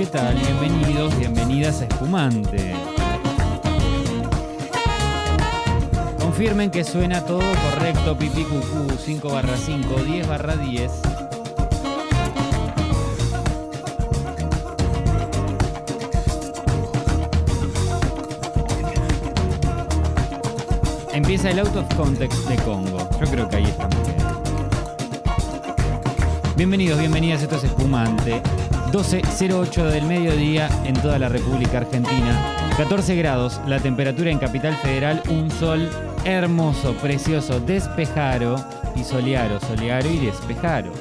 ¿Qué tal? Bienvenidos, bienvenidas a Espumante. Confirmen que suena todo correcto, pipí cucú, 5 barra 5, 10 barra 10. Empieza el out of context de Congo. Yo creo que ahí estamos bien. Bienvenidos, bienvenidas, esto es Espumante. 12.08 del mediodía en toda la República Argentina. 14 grados, la temperatura en Capital Federal, un sol hermoso, precioso, despejaro y solearo, solearo y despejaro.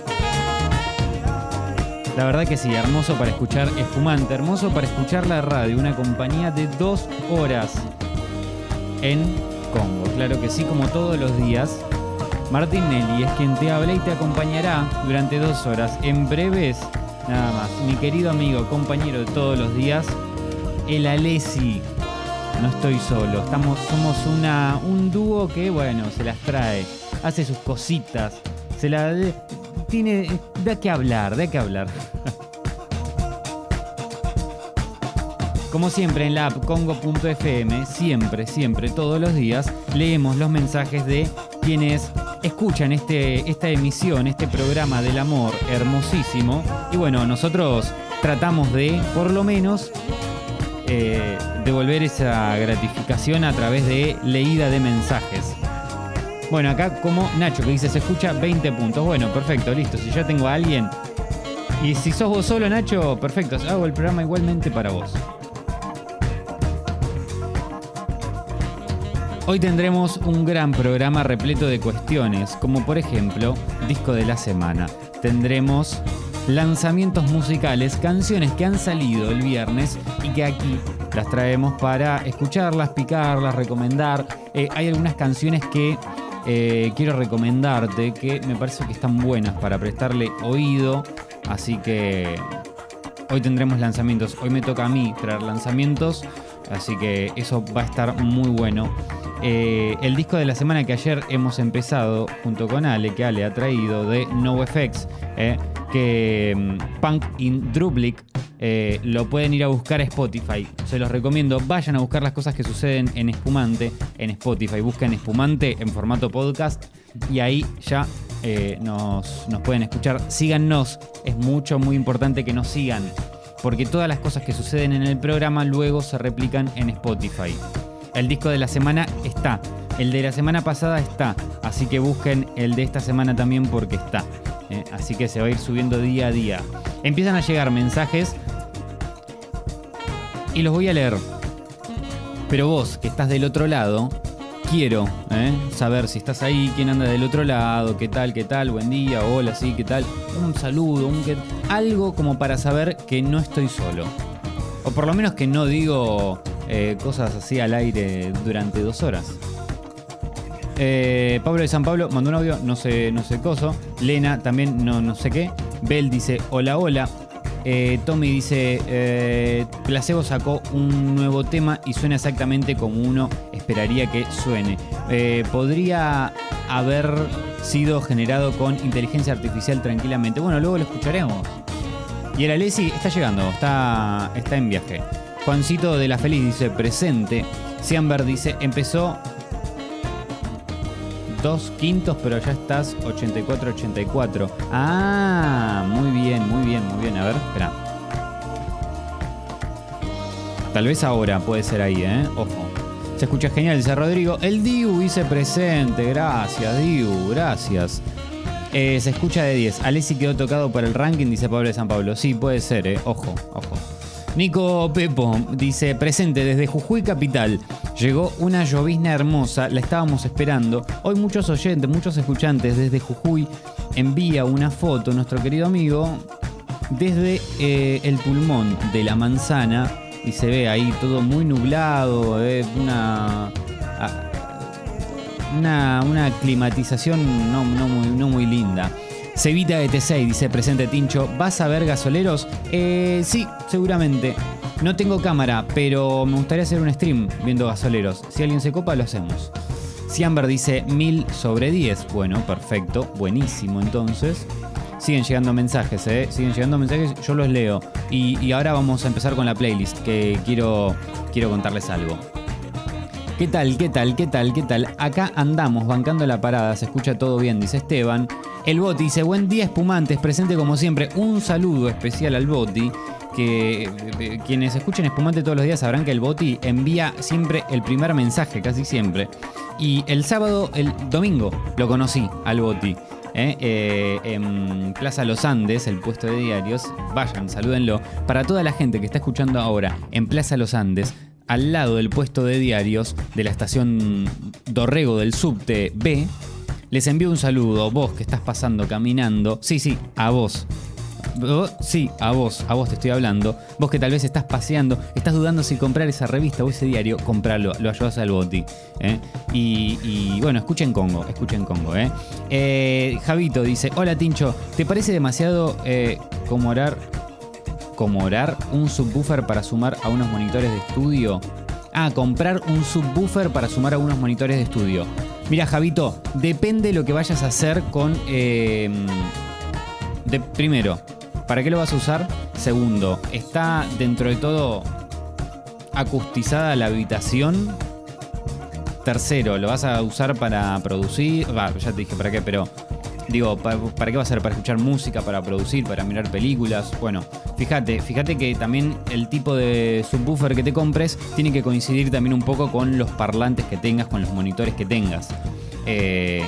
La verdad que sí, hermoso para escuchar espumante, hermoso para escuchar la radio, una compañía de dos horas en Congo. Claro que sí, como todos los días. Martín Nelly es quien te habla y te acompañará durante dos horas. En breves Nada más. Mi querido amigo, compañero de todos los días, el Alessi. No estoy solo. Estamos, somos una, un dúo que, bueno, se las trae. Hace sus cositas. Se la. Tiene. De qué hablar, de qué hablar. Como siempre en la app congo.fm, siempre, siempre, todos los días, leemos los mensajes de quienes escuchan este, esta emisión, este programa del amor hermosísimo. Y bueno, nosotros tratamos de, por lo menos, eh, devolver esa gratificación a través de leída de mensajes. Bueno, acá como Nacho que dice, se escucha 20 puntos. Bueno, perfecto, listo. Si ya tengo a alguien. Y si sos vos solo, Nacho, perfecto. Hago el programa igualmente para vos. Hoy tendremos un gran programa repleto de cuestiones, como por ejemplo, disco de la semana. Tendremos lanzamientos musicales, canciones que han salido el viernes y que aquí las traemos para escucharlas, picarlas, recomendar. Eh, hay algunas canciones que eh, quiero recomendarte que me parece que están buenas para prestarle oído, así que hoy tendremos lanzamientos. Hoy me toca a mí traer lanzamientos, así que eso va a estar muy bueno. Eh, el disco de la semana que ayer hemos empezado junto con Ale, que Ale ha traído de NoFX, eh, que mm, Punk in Drublic, eh, lo pueden ir a buscar a Spotify. Se los recomiendo. Vayan a buscar las cosas que suceden en Espumante en Spotify. Busquen Espumante en formato podcast y ahí ya nos, nos pueden escuchar. Síganos. Es mucho, muy importante que nos sigan. Porque todas las cosas que suceden en el programa luego se replican en Spotify. El disco de la semana está. El de la semana pasada está. Así que busquen el de esta semana también porque está. Eh, así que se va a ir subiendo día a día. Empiezan a llegar mensajes y los voy a leer. Pero vos, que estás del otro lado, quiero eh, saber si estás ahí, quién anda del otro lado, qué tal, qué tal, buen día, hola, sí, qué tal. Un saludo, un algo como para saber que no estoy solo. O por lo menos que no digo eh, cosas así al aire durante dos horas. Eh, Pablo de San Pablo mandó un audio, no sé, no sé coso. Lena también no, no sé qué. Bell dice hola, hola. Eh, Tommy dice, Placebo sacó un nuevo tema y suena exactamente como uno esperaría que suene. podría haber sido generado con inteligencia artificial tranquilamente. Bueno, luego lo escucharemos. Y el Alessi está llegando, está, está en viaje. Juancito de la Feliz dice presente. Siamber dice empezó dos quintos, pero ya estás 84-84. Ah, muy bien, muy bien, muy bien. A ver, espera. Tal vez ahora puede ser ahí, ¿eh? Ojo. Se escucha genial, dice Rodrigo. El Diu dice presente. Gracias, Diu, gracias. Eh, se escucha de 10. Alessi quedó tocado por el ranking, dice Pablo de San Pablo. Sí, puede ser, ¿eh? Ojo, ojo. Nico Pepo dice, presente desde Jujuy Capital. Llegó una llovizna hermosa, la estábamos esperando. Hoy muchos oyentes, muchos escuchantes desde Jujuy envía una foto, nuestro querido amigo, desde eh, el pulmón de la manzana y se ve ahí todo muy nublado, eh, una, una, una, climatización no, no muy linda. Cevita de T6 dice presente Tincho, ¿vas a ver gasoleros? Eh, sí, seguramente. No tengo cámara, pero me gustaría hacer un stream viendo gasoleros. Si alguien se copa, lo hacemos. Ciamber dice 1000 sobre 10. Bueno, perfecto, buenísimo entonces. siguen llegando mensajes, ¿eh? Siguen llegando mensajes, yo los leo. Y, y ahora vamos a empezar con la playlist, que quiero, quiero contarles algo. ¿Qué tal? ¿Qué tal? ¿Qué tal? ¿Qué tal? Acá andamos bancando la parada, se escucha todo bien, dice Esteban. El Boti dice, buen día espumantes, presente como siempre. Un saludo especial al Boti, que eh, quienes escuchen espumante todos los días sabrán que el Boti envía siempre el primer mensaje, casi siempre. Y el sábado, el domingo, lo conocí al Boti. ¿eh? Eh, en Plaza Los Andes, el puesto de diarios. Vayan, salúdenlo. Para toda la gente que está escuchando ahora en Plaza Los Andes, al lado del puesto de diarios de la estación Dorrego del subte B, les envío un saludo. Vos que estás pasando caminando. Sí, sí, a vos. Sí, a vos, a vos te estoy hablando. Vos que tal vez estás paseando, estás dudando si comprar esa revista o ese diario, compralo, lo ayudas al boti. ¿eh? Y, bueno, escuchen Congo, escuchen Congo. ¿eh? Eh, Javito dice, hola Tincho, ¿te parece demasiado eh, como orar, un subwoofer para sumar a unos monitores de estudio? Ah, comprar un subwoofer para sumar a unos monitores de estudio. Mira, Javito, depende lo que vayas a hacer con... eh, de, primero, ¿para qué lo vas a usar? Segundo, ¿está dentro de todo acustizada la habitación? Tercero, ¿lo vas a usar para producir? Ya te dije para qué, pero digo, ¿para, qué va a ser? ¿Para escuchar música, para producir, para mirar películas? Bueno, fíjate, fíjate que también el tipo de subwoofer que te compres tiene que coincidir también un poco con los parlantes que tengas, con los monitores que tengas. Eh,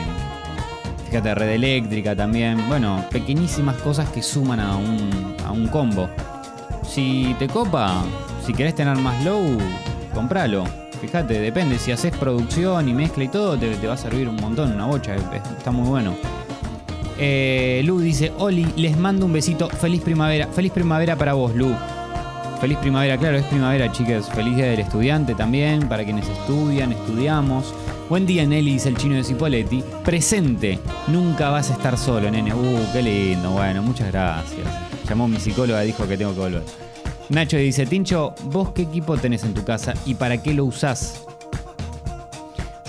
Fíjate, red eléctrica también. Bueno, pequeñísimas cosas que suman a un, a un combo. Si te copa, si querés tener más low, compralo. Fíjate, depende. Si haces producción y mezcla y todo, te, te va a servir un montón, una bocha. es- es- Está muy bueno. Eh, Lu dice, Oli, les mando un besito. Feliz primavera. Feliz primavera para vos, Lu. Feliz primavera, claro, es primavera, chicas. Feliz día del estudiante también, para quienes estudian, estudiamos. Buen día, Nelly, dice el chino de Cipoletti. Presente, nunca vas a estar solo, nene. Uh, qué lindo. Bueno, muchas gracias. Llamó mi psicóloga, dijo que tengo que volver. Nacho dice, Tincho, ¿vos qué equipo tenés en tu casa y para qué lo usás?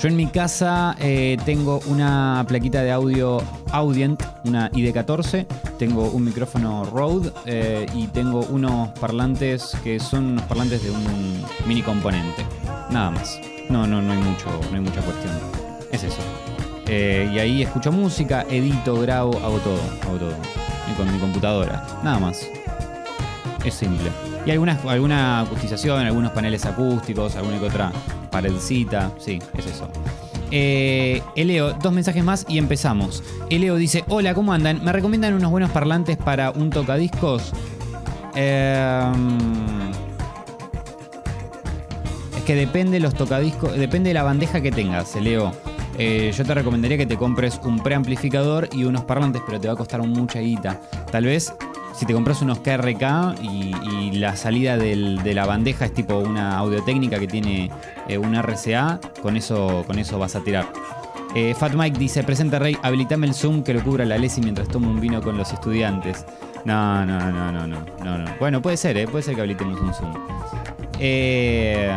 Yo en mi casa eh, tengo una plaquita de audio Audient, una ID14, tengo un micrófono Rode eh, y tengo unos parlantes que son unos parlantes de un mini componente. Nada más. No, no, no hay mucho, no hay mucha cuestión. Es eso. Eh, y ahí escucho música, edito, grabo, hago todo, hago todo. Y con mi computadora. Nada más. Es simple. Y algunas, alguna acustización, algunos paneles acústicos, alguna que otra paredcita. Sí, es eso. Eh, Eleo, dos mensajes más y empezamos. Eleo dice: Hola, ¿cómo andan? ¿Me recomiendan unos buenos parlantes para un tocadiscos? Em, es que depende los tocadiscos, depende de la bandeja que tengas, Leo. Eh, yo te recomendaría que te compres un preamplificador y unos parlantes, pero te va a costar mucha guita. Tal vez si te compras unos KRK y, la salida de la bandeja es tipo una audio-técnica que tiene eh, un RCA, con eso, con eso vas a tirar. Eh, Fat Mike dice, presenta Rey, habilitame el Zoom que lo cubra la Lesi mientras tomo un vino con los estudiantes. No, no, no, no, no, no, no. Bueno, puede ser, ¿eh? puede ser que habilitemos un Zoom. Eh,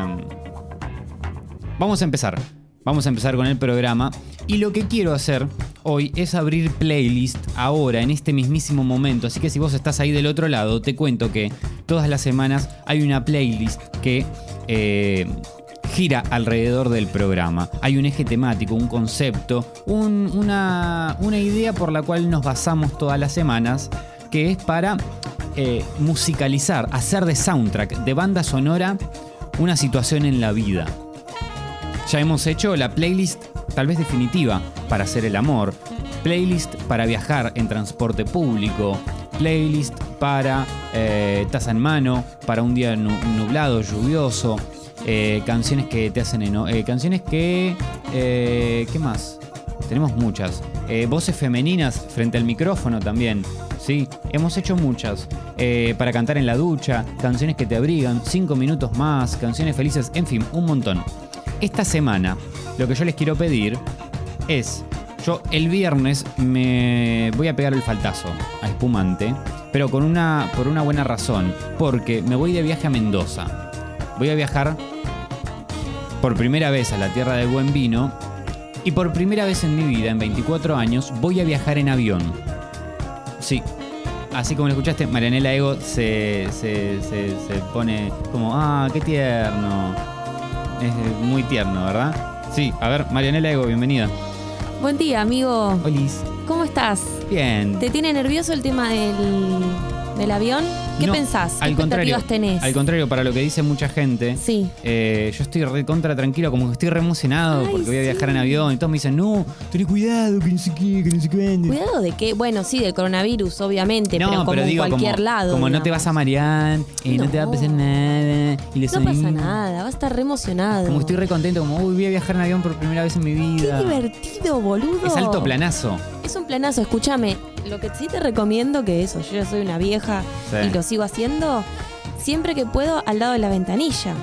vamos a empezar. Vamos a empezar con el programa. Y lo que quiero hacer hoy es abrir playlist ahora, en este mismísimo momento. Así que si vos estás ahí del otro lado, te cuento que todas las semanas hay una playlist que eh, gira alrededor del programa. Hay un eje temático, un concepto, un- una, una idea por la cual nos basamos todas las semanas, que es para eh, musicalizar, hacer de soundtrack, de banda sonora, una situación en la vida. Ya hemos hecho la playlist tal vez definitiva para hacer el amor, playlist para viajar en transporte público, playlist para eh, taza en mano, para un día nu- nublado, lluvioso, eh, canciones que te hacen eno- eh, canciones que ¿qué más? Tenemos muchas. Voces femeninas frente al micrófono también. Sí, hemos hecho muchas. Para cantar en la ducha, canciones que te abrigan, cinco minutos más, canciones felices, en fin, un montón. Esta semana, lo que yo les quiero pedir es, yo el viernes me voy a pegar el faltazo a Espumante, pero con una, por una buena razón, porque me voy de viaje a Mendoza. Voy a viajar por primera vez a la tierra del buen vino y por primera vez en mi vida, en 24 años, voy a viajar en avión. Sí. Así como lo escuchaste, Marianela Ego se, se, se, se pone como, ah, qué tierno. Es muy tierno, ¿verdad? Sí, a ver, Marianela Ego, bienvenida. Buen día, amigo. Olis. ¿Cómo estás? Bien. ¿Te tiene nervioso el tema del, del avión? ¿Qué No, pensás? ¿Qué al contrario, tenés? Al contrario, para lo que dice mucha gente, Sí. eh, yo estoy re contra tranquilo, como que estoy re emocionado Ay, porque voy a sí. viajar en avión y todos me dicen, no, ten cuidado, que no sé qué, que no sé cuándo. Cuidado de que, bueno, sí, del coronavirus, obviamente, No, pero como pero en digo, cualquier como, lado. como no te vas a marear, y no. No. te va a pasar nada. Y No pasa nada, vas a estar re emocionado. Como estoy re contento, como, uy, voy a viajar en avión por primera vez en mi Qué vida. divertido, boludo. Es alto planazo. Es un planazo, escúchame. Lo que sí te recomiendo, que eso, yo ya soy una vieja Sí. y lo sigo haciendo, siempre que puedo al lado de la ventanilla.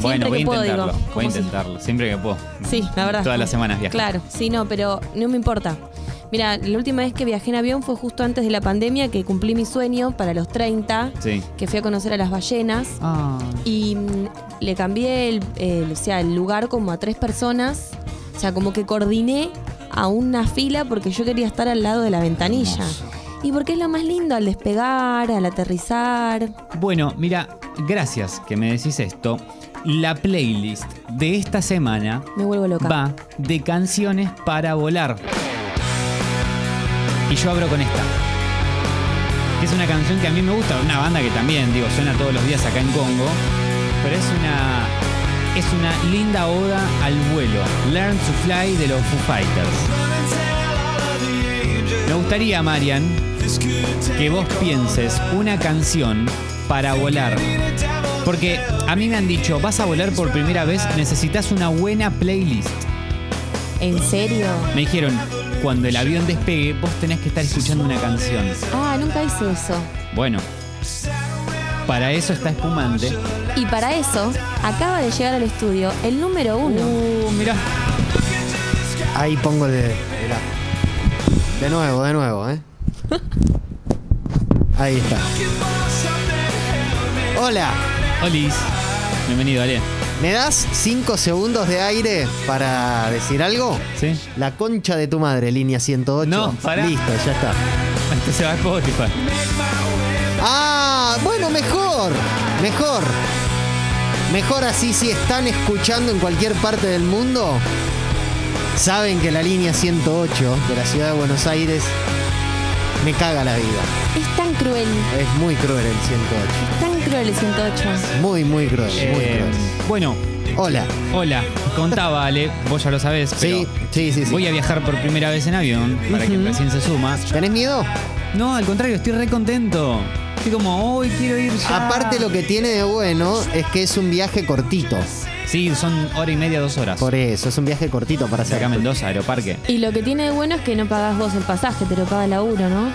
Bueno, Siempre voy a que puedo, intentarlo. digo. voy a si- intentarlo, siempre que puedo. Sí, la verdad. Todas las semanas viajo. Claro, sí, no, pero no me importa. Mira, la última vez que viajé en avión fue justo antes de la pandemia que cumplí mi sueño para los 30, Sí. que fui a conocer a las ballenas Ah, y mm, le cambié el, el- o sea, el lugar como a tres personas. O sea, como que coordiné a una fila porque yo quería estar al lado de la ventanilla. Y porque es lo más lindo al despegar, al aterrizar. Bueno, mira, gracias que me decís esto. La playlist de esta semana Me vuelvo loca. va de canciones para volar. Y yo abro con esta. Que es una canción que a mí me gusta, una banda que también, digo, suena todos los días acá en Congo. Pero es una. Es una linda oda al vuelo. Learn to Fly de los Foo Fighters. Me gustaría, Marian, que vos pienses una canción para volar. Porque a mí me han dicho, vas a volar por primera vez, necesitas una buena playlist. ¿En serio? Me dijeron, cuando el avión despegue, vos tenés que estar escuchando una canción. Ah, nunca hice eso. Bueno, para eso está espumante. Y para eso, acaba de llegar al estudio el número uno. Uh, mirá. Ahí pongo el de. mirá. De nuevo, de nuevo, ¿eh? Ahí está. Hola, Olis. Bienvenido, Ale. ¿me das 5 segundos de aire para decir algo? ¿Sí? La concha de tu madre, línea 108. No, pará. Listo, ya está. Esto se va a Spotify. Ah, bueno, mejor. Mejor. Mejor así si están escuchando en cualquier parte del mundo. Saben que la línea 108 de la ciudad de Buenos Aires me caga la vida. Es tan cruel, Es muy cruel el 108. tan cruel el 108. Muy, muy cruel, muy Eh, cruel. bueno, Hola. hola. Contaba, Ale, vos ya lo sabés, pero Sí, sí, sí, sí. voy a viajar por primera vez en avión, para Ujú. recién se suma. ¿Tenés miedo? No, al contrario, estoy re contento. Estoy como, hoy quiero ir ya. Aparte lo que tiene de bueno es que es un viaje cortito. Sí, son hora y media, dos horas. Por eso, es un viaje cortito para hacer. Acá Mendoza, Aeroparque. Y lo que tiene de bueno es que no pagás vos el pasaje, te lo paga la uno, ¿no?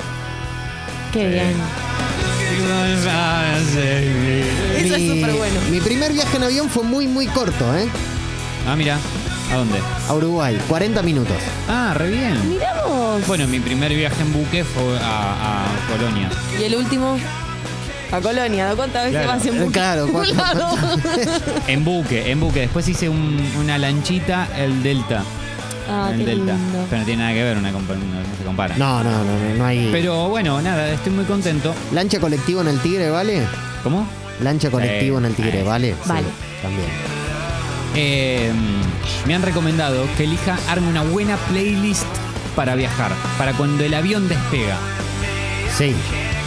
Qué bien. Eso es súper bueno. Mi primer viaje en avión fue muy, muy corto, ¿eh? Ah, mira. ¿A dónde? A Uruguay, 40 minutos. Ah, re bien. Mirá vos. Bueno, mi primer viaje en buque fue a, a Colonia. Y el último, a Colonia. ¿Cuántas veces Claro. vas en buque? Claro, Un ¿cuánto- lado. En buque, en buque. Después hice un- una lanchita, el Delta. Ah, el qué Delta. lindo. Pero no tiene nada que ver, una compa- no, no se compara. No, no, no, no, no hay. Pero bueno, nada, estoy muy contento. ¿Lancha colectivo en el Tigre, vale? ¿Cómo? Lancha colectivo en el Tigre, Sí. ¿vale? Sí, Vale. también. Eh, me han recomendado que elija, arme una buena playlist para viajar, para cuando el avión despega. Sí.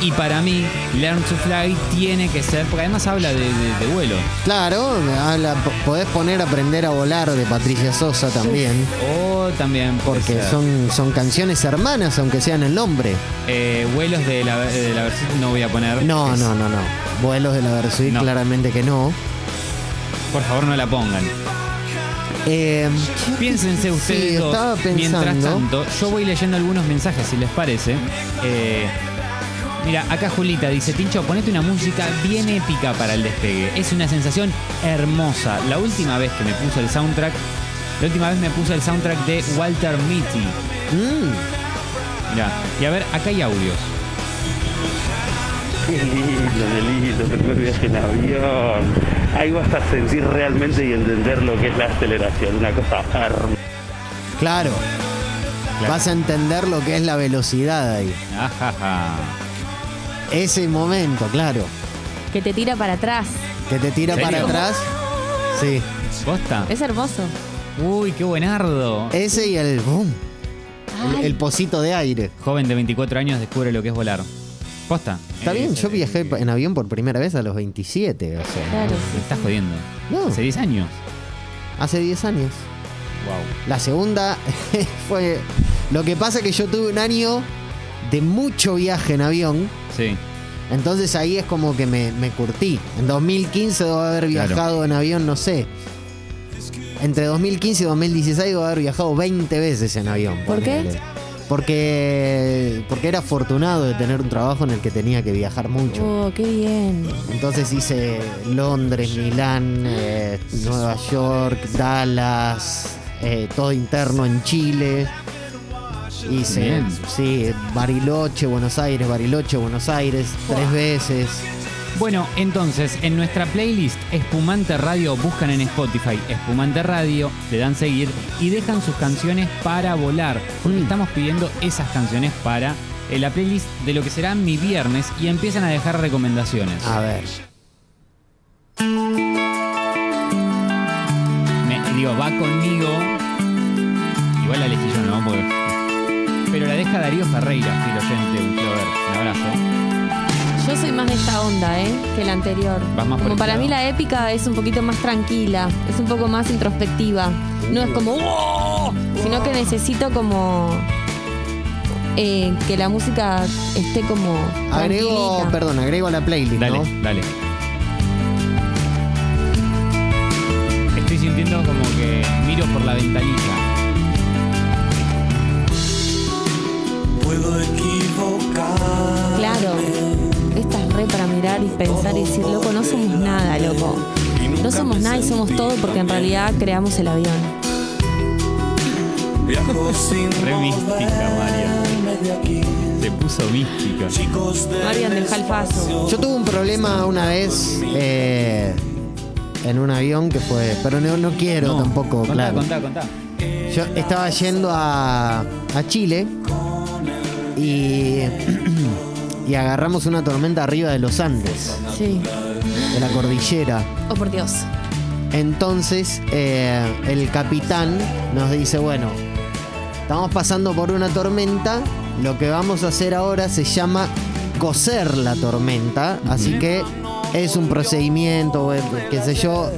Y para mí, Learn to Fly tiene que ser, porque además habla de, de- de vuelo. Claro, habla- po- podés poner Aprender a volar de Patricia Sosa también. O también, puede Porque ser, son, son canciones hermanas, aunque sean el nombre. eh, vuelos de la, de la versión no voy a poner. No, Es- no, no, no. Vuelos de la Versuit, No. claramente que no. Por favor, no la pongan. Eh, Piénsense ustedes Sí, dos. Mientras tanto, yo voy leyendo algunos mensajes, si les parece. Eh, mira, acá Julita dice, Tincho, ponete una música bien épica para el despegue. Es una sensación hermosa. La última vez que me puso el soundtrack, la última vez me puso el soundtrack de Walter Mitty. mm, Mira, y a ver, acá hay audios. Qué lindo, qué lindo, primer viaje en avión. Ahí vas a sentir realmente y entender lo que es la aceleración, una cosa hermosa. claro. Claro. vas a entender lo que es la velocidad ahí. Ajaja. Ese momento, claro, Que te tira para atrás. que te tira para atrás. Sí, ¿Posta? Es hermoso. Uy, qué buenardo. ese y el boom, el, el pocito de aire. Joven de 24 años descubre lo que es volar. ¿Posta? Está bien, yo viajé en avión por primera vez a los 27, o sea, Claro. Me estás jodiendo. No. Hace 10 años. hace 10 años. Wow. La segunda fue. Lo que pasa es que yo tuve un año de mucho viaje en avión. Sí. Entonces ahí es como que me, me curtí. En 2015 debo haber Claro. viajado en avión, no sé. Entre 2015 y 2016 debo haber viajado 20 veces en avión. ¿Por qué? Porque, porque era afortunado de tener un trabajo en el que tenía que viajar mucho. Oh, qué bien. Entonces hice Londres, Milán, eh, Nueva York, Dallas, eh, todo interno en Chile. Hice, Bien. sí, Bariloche, Buenos Aires, Bariloche, Buenos Aires, tres veces. Bueno, entonces, en nuestra playlist Espumante Radio, buscan en Spotify Espumante Radio, le dan seguir y dejan sus canciones para volar. Porque Mm. estamos pidiendo esas canciones para eh, la playlist de lo que será mi viernes y empiezan a dejar recomendaciones. A ver. Me- digo, va conmigo. Igual la elegí yo, ¿no? Porque- pero la deja Darío Ferreira, fiel oyente, un clover. Un abrazo. Yo soy más de esta onda, ¿eh? Que la anterior. Vas más como para lado. mí la épica es un poquito más tranquila, es un poco más introspectiva. No es como "¡Oh!", sino que necesito como eh, que la música esté como Agrego, tranquilita. perdón, agrego a la playlist, Dale, ¿no? dale. Estoy sintiendo como que miro por la ventanilla. Y pensar y decir, loco, no somos nada, loco. No somos nada y somos todo porque en realidad creamos el avión. Viajo sin Re mística, Marian. Se puso mística. Marian del Jalfazo. Yo tuve un problema una vez eh, en un avión que fue. Pero no, no quiero No, tampoco, contá, claro. contá, contá. Yo estaba yendo a, a Chile y, y agarramos una tormenta arriba de los Andes, Sí. de la cordillera. Oh, por Dios. Entonces eh, el capitán nos dice, bueno, estamos pasando por una tormenta, lo que vamos a hacer ahora se llama coser la tormenta, así que es un procedimiento, eh, qué sé yo,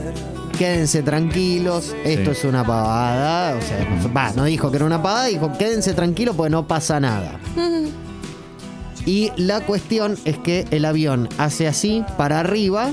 quédense tranquilos, esto Sí. es una pavada, o sea, no, va, no dijo que era una pavada, dijo quédense tranquilos porque no pasa nada. Y la cuestión es que el avión hace así para arriba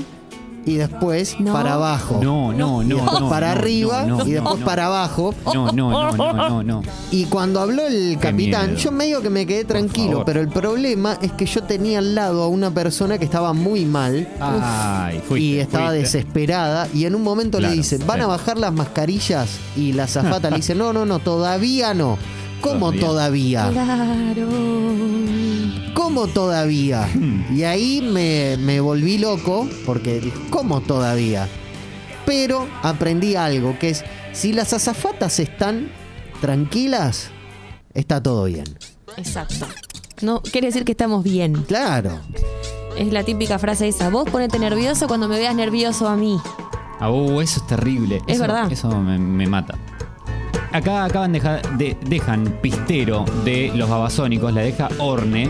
y después No. para abajo. No, no, no. no, para no, arriba y después para abajo. No, no, no, no, no, no. Y cuando habló el capitán, yo medio que me quedé tranquilo, pero el problema es que yo tenía al lado a una persona que estaba muy mal Ay, fuiste, y estaba fuiste. desesperada y en un momento Claro, le dice, ¿van sí. a bajar las mascarillas? Y la zafata le dice, no, no, no, todavía no. ¿Cómo todavía? Claro. ¿Cómo todavía? Hmm. Y ahí me, me volví loco porque dije, ¿cómo todavía? Pero aprendí algo, que es, si las azafatas están tranquilas, está todo bien. Exacto. No, quiere decir que estamos bien. Claro. Es la típica frase esa. Vos ponete nervioso cuando me veas nervioso a mí. Ah, uh, eso es terrible. Es Eso- verdad. Eso me, me mata. Acá acaban de, dejan pistero de los babasónicos, la deja Orne.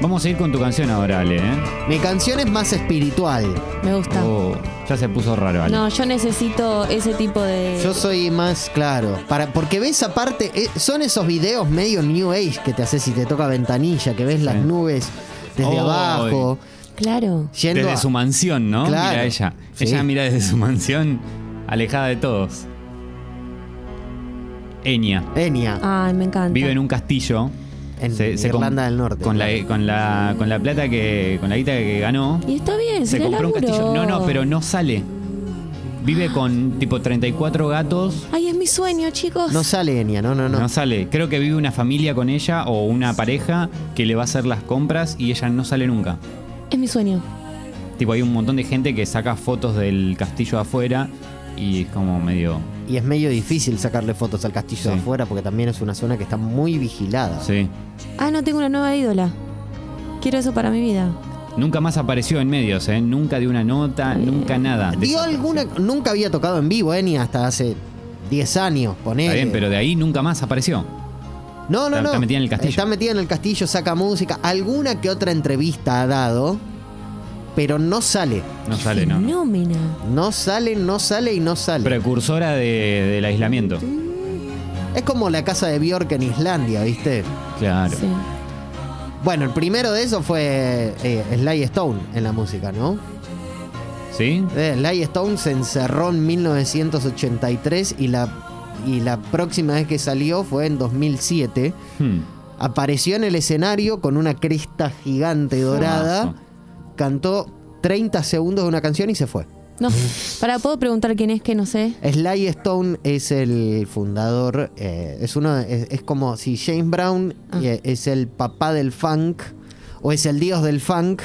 Vamos a ir con tu canción ahora, Ale, ¿eh? Mi canción es más espiritual. Me gusta. Oh, ya se puso raro, Ale. No, yo necesito ese tipo de. Yo soy más claro. Para, porque ves aparte, eh, son esos videos medio New Age que te haces si te toca ventanilla, que ves las nubes desde abajo. Claro. Yendo Desde a- su mansión, ¿no? Claro. Mira ella. Sí. Ella mira desde su mansión, alejada de todos. Enya. Enya, Ay, me encanta. Vive en un castillo. en Se- se Irlanda del Norte. Con la, con la con la plata que. con la guita que ganó. Y está bien, Se compró un laburo. castillo. No, no, pero no sale. Vive con tipo 34 gatos. Ay, es mi sueño, chicos. No sale Enya, no, no, No. no. sale. Creo que vive una familia con ella o una pareja que le va a hacer las compras y ella no sale nunca. Es mi sueño. Tipo, hay un montón de gente que saca fotos del castillo afuera y es como medio. Y es medio difícil sacarle fotos al castillo Sí. de afuera porque también es una zona que está muy vigilada. Sí. Ah, no, tengo una nueva ídola. Quiero eso para mi vida. Nunca más apareció en medios, ¿eh? Nunca dio una nota, nunca nada. Dio alguna. Nunca había tocado en vivo, ¿eh? Ni hasta hace 10 años, ponele. Está bien, pero de ahí nunca más apareció. No, no, está- no. está metida en el castillo. Está metida en el castillo, saca música. Alguna que otra entrevista ha dado, pero no sale. No sale, ¿no? Fenómena. No sale, no sale y no sale. Precursora de- del aislamiento. Es como la casa de Bjork en Islandia, ¿viste? Claro. Sí. Bueno, el primero de eso fue eh, Sly Stone en la música, ¿no? ¿Sí? Eh, Sly Stone se encerró en 1983 y la, y la próxima vez que salió fue en 2007. Hmm. Apareció en el escenario con una cresta gigante dorada, Fumazo. Cantó 30 segundos de una canción y se fue. No. Para, ¿puedo preguntar quién es que no sé? Sly Stone es el fundador, eh, es uno, es, es como si James Brown Ah. eh, es el papá del funk o es el dios del funk,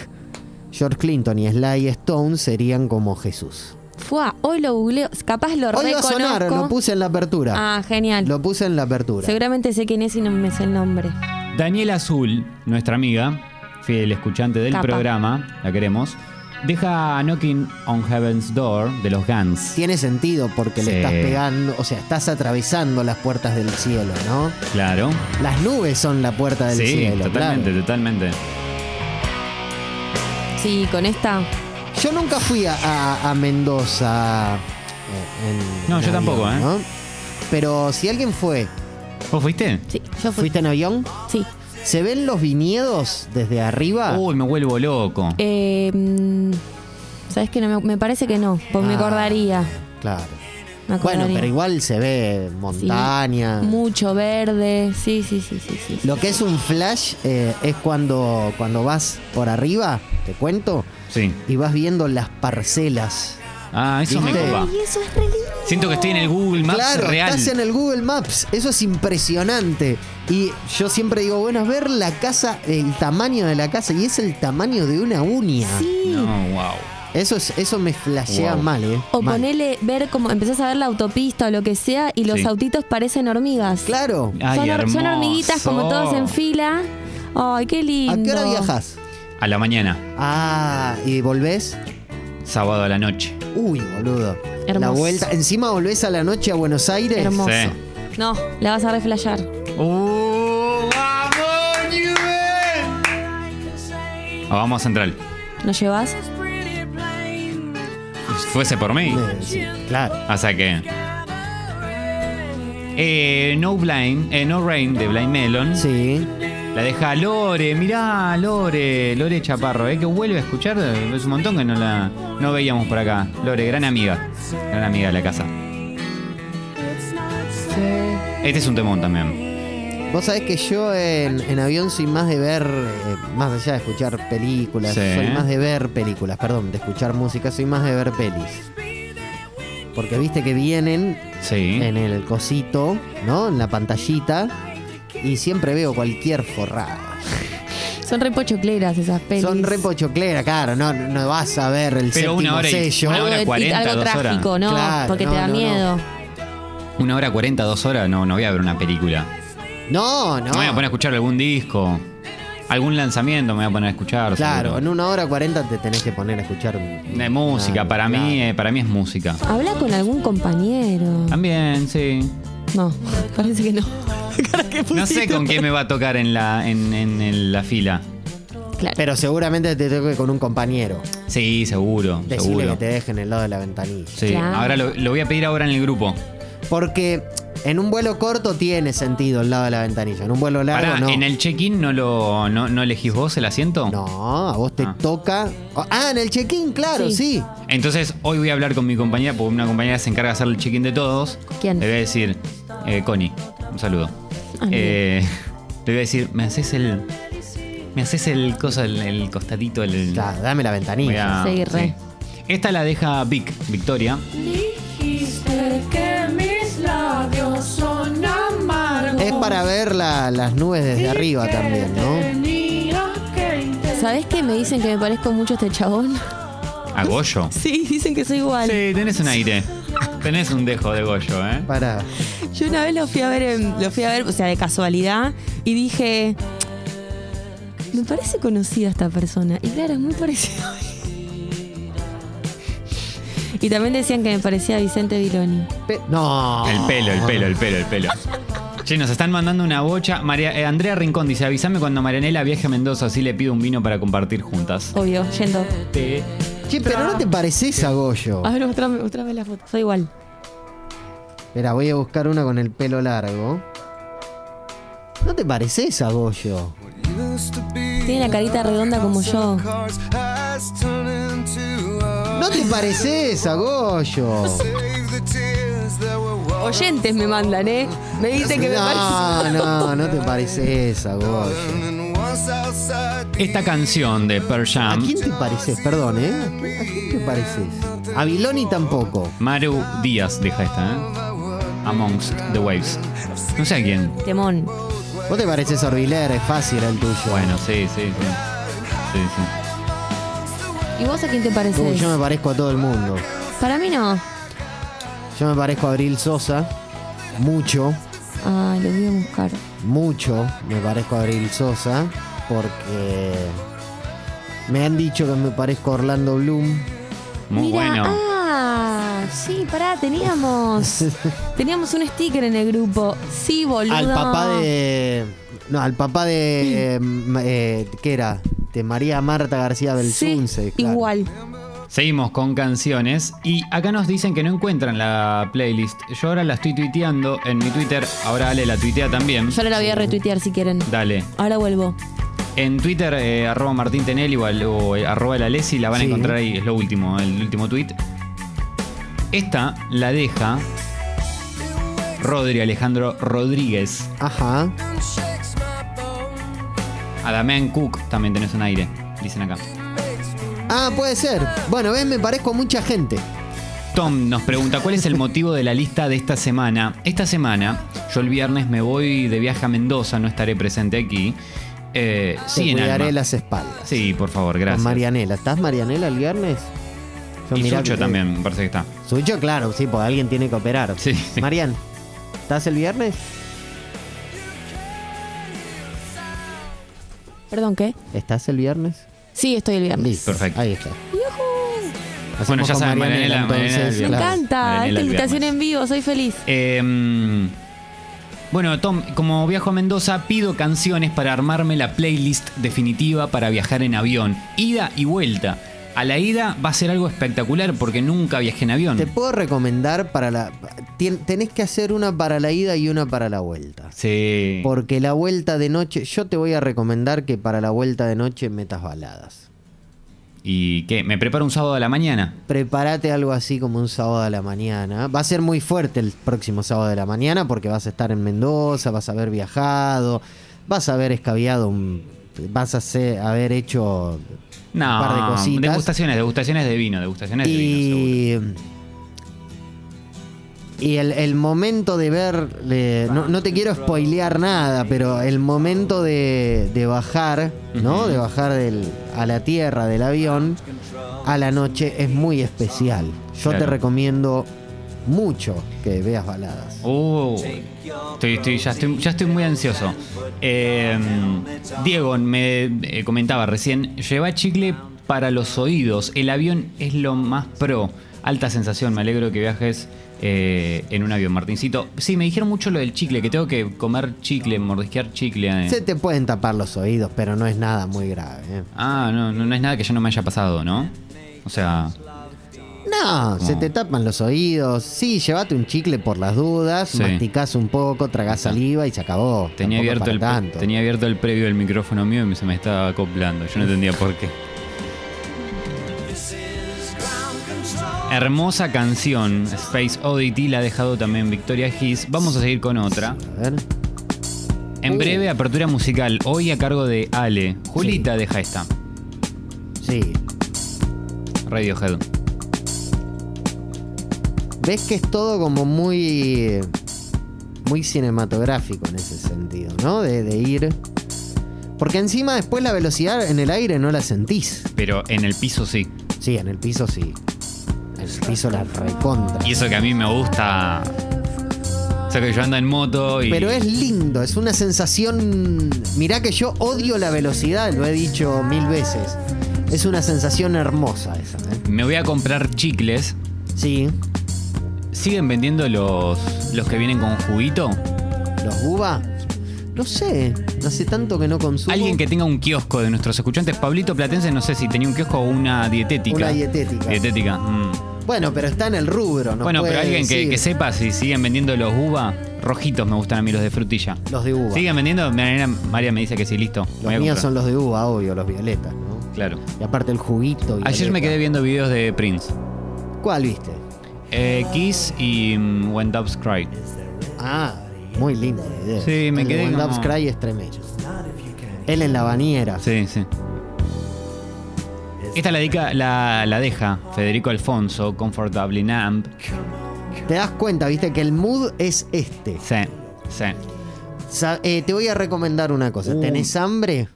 George Clinton y Sly Stone serían como Jesús. Fua, hoy lo googleo. Capaz lo Hoy va a reconozco. sonar, lo puse en la apertura. Ah, genial. Lo puse en la apertura. Seguramente sé quién es y no me sé el nombre. Daniela Azul, nuestra amiga, fiel escuchante del Capa. programa, la queremos, deja Knocking on Heaven's Door de los Guns. Tiene sentido porque Sí. le estás pegando, o sea, estás atravesando las puertas del cielo, ¿no? Claro. Las nubes son la puerta del Sí, cielo. totalmente, claro. totalmente. Sí, con esta. Yo nunca fui a, a- a Mendoza. eh, en- No, en yo tampoco, ¿eh? ¿no? Pero si alguien fue, ¿Vos fuiste? Sí, yo fui. ¿fuiste en avión? Sí. ¿Se ven los viñedos desde arriba? Uy, me vuelvo loco. Eh, ¿Sabes qué? No, me, me parece que no, porque me Ah. acordaría. Claro. Me Bueno, pero igual se ve Sí. montaña. Mucho verde. Sí, sí, sí, sí. sí. Lo que es un flash eh, es cuando, cuando vas por arriba, te cuento, Sí. y vas viendo las parcelas. Ah, eso me ¿Viste? copa. Y eso es re lindo. Siento que estoy en el Google Maps claro, real. estás en el Google Maps. Eso es impresionante. Y yo siempre digo, bueno, ver la casa, el tamaño de la casa, y es el tamaño de una uña. Sí. No, wow. Eso es, eso me flashea Wow. mal, ¿eh? O Mal. ponele, ver como, empezás a ver la autopista o lo que sea y los Sí. autitos parecen hormigas. Claro. Ay, son, hormiguitas como todos en fila. Ay, qué lindo. ¿A qué hora viajas? A la mañana, Ah, ¿y volvés? sábado a la noche. Uy, boludo. La Hermoso. vuelta. Encima volvés a la noche a Buenos Aires. Hermoso. Sí. No, la vas a reflashar. ¡Uh! ¡Vamos, Newell! Ah, vamos a Central. ¿Nos llevas? Fuese por mí. Eh, sí, claro. O sea que. Eh, no Blind, eh, No Rain de Blind Melon. Sí. La deja Lore, mirá, Lore, Lore Chaparro, ¿eh? que vuelve a escuchar. Es un montón que no la no veíamos por acá. Lore, gran amiga. Gran amiga de la casa. Este es un temón también. Vos sabés que yo en, en avión soy más de ver, eh, más allá de escuchar películas, Sí. soy más de ver películas, perdón, de escuchar música, soy más de ver pelis. Porque viste que vienen Sí. en el cosito, ¿no? En la pantallita. Y siempre veo cualquier forrada. Son re pochocleras esas pelis. Son re pochoclera, claro, no, no vas a ver el Pero séptimo una hora y- sello. una Algo, hora de- algo dos horas. trágico, ¿no? Claro, porque no, te da no, no. miedo. Una hora cuarenta, dos horas, no, no voy a ver una película. No, no. Me voy a poner a escuchar algún disco. Algún lanzamiento me voy a poner a escuchar. Claro, seguro. en una hora cuarenta te tenés que poner a escuchar. De música, Ah, para mí, claro. eh, para mí es música. Habla con algún compañero. También, sí. No, parece que no. No sé con quién me va a tocar en la, en, en- en la fila. Claro. Pero seguramente te toque con un compañero. Sí, seguro, Decirle seguro. que te dejen el lado de la ventanilla. Sí, Claro. ahora lo, lo voy a pedir ahora en el grupo. Porque en un vuelo corto tiene sentido el lado de la ventanilla. En un vuelo largo Pará, no. ¿en el check-in no, lo, no, no elegís vos el asiento? No, a vos te Ah. toca. Ah, en el check-in, claro, sí. Sí. Entonces, hoy voy a hablar con mi compañera, porque una compañera se encarga de hacer el check-in de todos. ¿Quién? Le voy a decir, eh, Connie, un saludo. Ah, Eh, le voy a decir, me haces el. Me haces el cosa, el, el costadito, el. Claro, dame la voy ventanilla. a- Sí, re. sí. Esta la deja Vic, Victoria. Dijiste para ver la- las nubes desde arriba también, ¿no? ¿Sabés que me dicen que me parezco mucho a este chabón? A Goyo. Sí, dicen que soy igual. Sí, tenés un aire. Tenés un dejo de Goyo, ¿eh? Para. Yo una vez lo fui a ver, en- lo fui a ver, o sea, de casualidad, y dije, me parece conocida esta persona. Y claro, es muy parecido. Y también decían que me parecía a Vicente Viloni. Pe- no. El pelo, el pelo, el pelo, el pelo. Che, nos están mandando una bocha. María, eh, Andrea Rincón dice, avísame cuando Marianela viaje a Mendoza, así le pido un vino para compartir juntas. Obvio, yendo. Te- Che, pero no te pareces a Goyo. A ver, mostrame, mostrame la foto. Soy igual. Espera, voy a buscar una con el pelo largo. No te pareces a Goyo. Tiene la carita redonda como yo. No te pareces a Goyo. Oyentes me mandan, ¿eh? Me dicen que me No, parece. no, no te pareces a Goyo. Esta canción de Pearl ¿A quién te pareces? Perdón, ¿eh? ¿A quién, a quién te pareces? A Viloni tampoco. Maru Díaz deja esta, ¿eh? Amongst the Waves. No sé a quién. Temón. Vos te pareces Orbiler, es fácil el tuyo. Bueno, sí, sí, sí. Sí, sí. ¿Y vos a quién te pareces? Uy, yo me parezco a todo el mundo. Para mí no. Yo me parezco a Abril Sosa. Mucho, Ay, lo voy a buscar. mucho me parezco a Abril Sosa. Porque me han dicho que me parezco a Orlando Bloom. Muy Mira, bueno. Ah, sí, pará, teníamos. teníamos un sticker en el grupo. Sí, boludo. Al papá de. No, al papá de. mm, eh, ¿Qué era? De María Marta García Sí, Belsunce. claro. igual. Seguimos con canciones y acá nos dicen que no encuentran la playlist. Yo ahora la estoy tuiteando en mi Twitter, ahora Ale la tuitea también. Yo ahora la voy a retuitear si quieren. Dale. Ahora vuelvo. En Twitter, eh, arroba Martín Tenel o, o, eh, arroba la Lesi, la van a Sí. encontrar ahí, es lo último, el último tweet. Esta la deja Rodri Alejandro Rodríguez. Ajá. A Damián Cook también tenés un aire, dicen acá. Ah, puede ser. Bueno, ves, me parezco a mucha gente. Tom nos pregunta cuál es el motivo de la lista de esta semana. Esta semana, yo el viernes me voy de viaje a Mendoza, no estaré presente aquí. Eh, Te sí, en cuidaré alma. las espaldas. Sí, por favor, gracias. Con Marianela. ¿Estás Marianela el viernes? Yo Y Sucho que- también, me parece que está. Sucho, claro, sí, porque alguien tiene que operar. Sí, sí. Marian, ¿estás el viernes? Perdón, ¿qué? ¿Estás el viernes? Sí, estoy el viernes. Listo. Perfecto. Ahí está. Bueno, Hacemos ya con saben, Marianela, entonces, Me claro. encanta. Marianela Esta el invitación viernes. en vivo, soy feliz. Eh, bueno, Tom, como viajo a Mendoza, pido canciones para armarme la playlist definitiva para viajar en avión. Ida y vuelta. A la ida va a ser algo espectacular porque nunca viajé en avión. Te puedo recomendar para la. tien- tenés que hacer una para la ida y una para la vuelta. Sí. Porque la vuelta de noche, yo te voy a recomendar que para la vuelta de noche metas baladas. ¿Y qué? ¿Me preparo un sábado a la mañana? Prepárate algo así como un sábado a la mañana. Va a ser muy fuerte el próximo sábado de la mañana porque vas a estar en Mendoza, vas a haber viajado, vas a haber escabiado un. Vas a ser- haber hecho No, un par de cositas. degustaciones, degustaciones de vino, degustaciones de vino, seguro. Y, y el, el momento de ver, eh, no, no te quiero spoilear nada, pero el momento de, de bajar, ¿no? De bajar del, a la tierra del avión a la noche es muy especial. Yo te recomiendo mucho que veas baladas. Uh, estoy, estoy- ya, estoy, ya estoy muy ansioso. Eh, Diego me eh, comentaba recién, lleva chicle para los oídos. El avión es lo más pro. Alta sensación, me alegro que viajes eh, en un avión, Martincito. Sí, me dijeron mucho lo del chicle, que tengo que comer chicle, mordisquear chicle. eh. Se te pueden tapar los oídos, pero no es nada muy grave. Ah, no, no, no es nada que ya no me haya pasado, ¿no? O sea, No, se No. te tapan los oídos. Sí, llévate un chicle por las dudas, Sí. masticás un poco, tragás saliva y se acabó. tenía Tampoco abierto, el, tanto. tenía abierto el previo del micrófono mío y se me estaba acoplando. Yo no entendía por qué. Hermosa canción, Space Oddity, la ha dejado también Victoria Gis. Vamos a seguir con otra. A ver. En Uh. breve, apertura musical, hoy a cargo de Ale. Julita deja esta. Sí. Radiohead. Ves que es todo como muy. Muy cinematográfico en ese sentido, ¿no? De, de ir. Porque encima después la velocidad en el aire no la sentís. Pero en el piso sí. Sí, en el piso sí. el piso la recontra. Y eso que a mí me gusta. O sea que yo ando en moto y. Pero es lindo, es una sensación. Mirá que yo odio la velocidad, lo he dicho mil veces. Es una sensación hermosa esa. ¿eh? Me voy a comprar chicles. Sí, ¿Siguen vendiendo los, los que vienen con juguito? los uva. No sé, hace tanto que no consumo. Alguien que tenga un kiosco de nuestros escuchantes, Pablito Platense, no sé si tenía un kiosco o una dietética. Una dietética. Dietética. mm. Bueno, pero está en el rubro, ¿no? bueno, pero alguien que, sepa si siguen vendiendo los uva. Rojitos me gustan a mí los de frutilla. Los de uva. ¿Siguen vendiendo? María, María me dice que sí, listo. Los míos son los de uva, obvio, los violetas, ¿no? Claro. Y aparte el juguito. Ayer me quedé viendo videos de Prince. ¿Cuál viste? Eh, Kiss y mm, When Doves Cry. Ah, muy lindo la idea. Sí, me El de quedé When como- Doves Cry es tremendo. Él en la bañera. Sí, sí. Esta la, dedica, la, la deja Federico Alfonso, Comfortably Numb. Te das cuenta, viste, que el mood es este. Sí, sí. Sa- eh, te voy a recomendar una cosa. Uh. ¿Tenés hambre?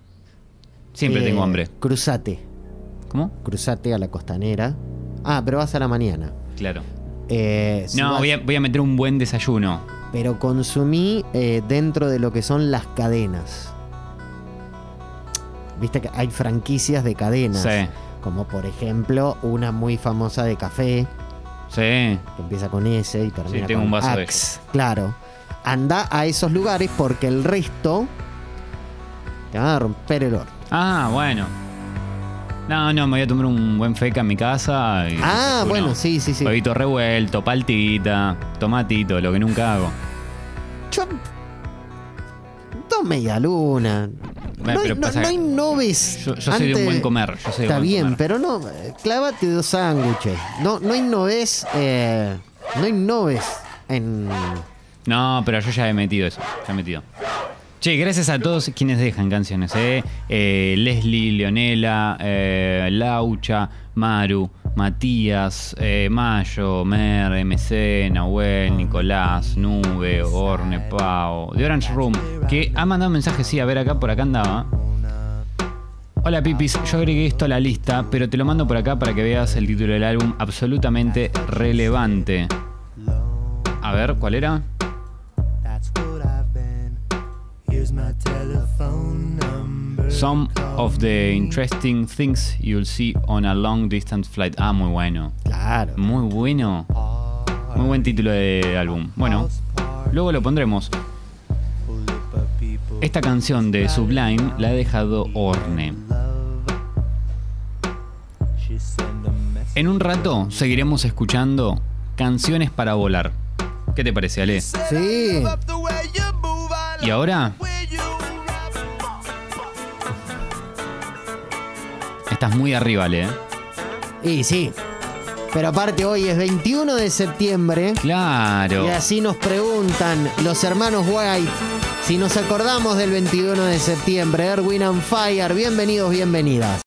Siempre Eh, tengo hambre. Cruzate. ¿Cómo? Cruzate a la costanera. Ah, pero vas a la mañana. Claro. Eh, si No, vas- voy a, voy a meter un buen desayuno. Pero consumí eh, dentro de lo que son las cadenas. Viste que hay franquicias de cadenas. Sí, Como por ejemplo una muy famosa de café, sí. que empieza con S y termina tengo con un vaso de Axe. Claro. Anda a esos lugares porque el resto te van a romper el horno. Ah, bueno. No, no, me voy a tomar un buen feca en mi casa. y Ah, bueno, sí, sí, sí. Huevito revuelto, paltita, tomatito, lo que nunca hago. Yo. Dos media luna. No, hay, no- no noves. Yo, yo soy de un buen comer. Yo soy de Está buen bien, comer. pero no. eh, Clávate dos sándwiches. No, no hay noves. eh, no hay noves en. No, pero yo ya he metido eso. Ya he metido. Che, gracias a todos quienes dejan canciones, ¿eh? Eh, Leslie, Leonela, eh, Laucha, Maru, Matías, eh, Mayo, Mer, MC, Nahuel, Nicolás, Nube, Orne, Pau, de Orange Room, que ha mandado mensajes, sí, a ver acá, por acá andaba. Hola Pipis, yo agregué esto a la lista, pero te lo mando por acá para que veas el título del álbum absolutamente relevante. A ver, ¿cuál era? Some of the interesting things you'll see on a long distance flight. Ah, muy bueno. Claro. Muy bueno. Muy buen título de álbum. Bueno, luego lo pondremos. Esta canción de Sublime la ha dejado Orne. En un rato seguiremos escuchando canciones para volar. ¿Qué te parece, Ale? Sí. Y ahora estás muy arriba, Ale. ¿eh? Y sí. Pero aparte hoy es 21 de septiembre. Claro. Y así nos preguntan los hermanos White si nos acordamos del 21 de septiembre. Erwin and Fire. Bienvenidos, bienvenidas.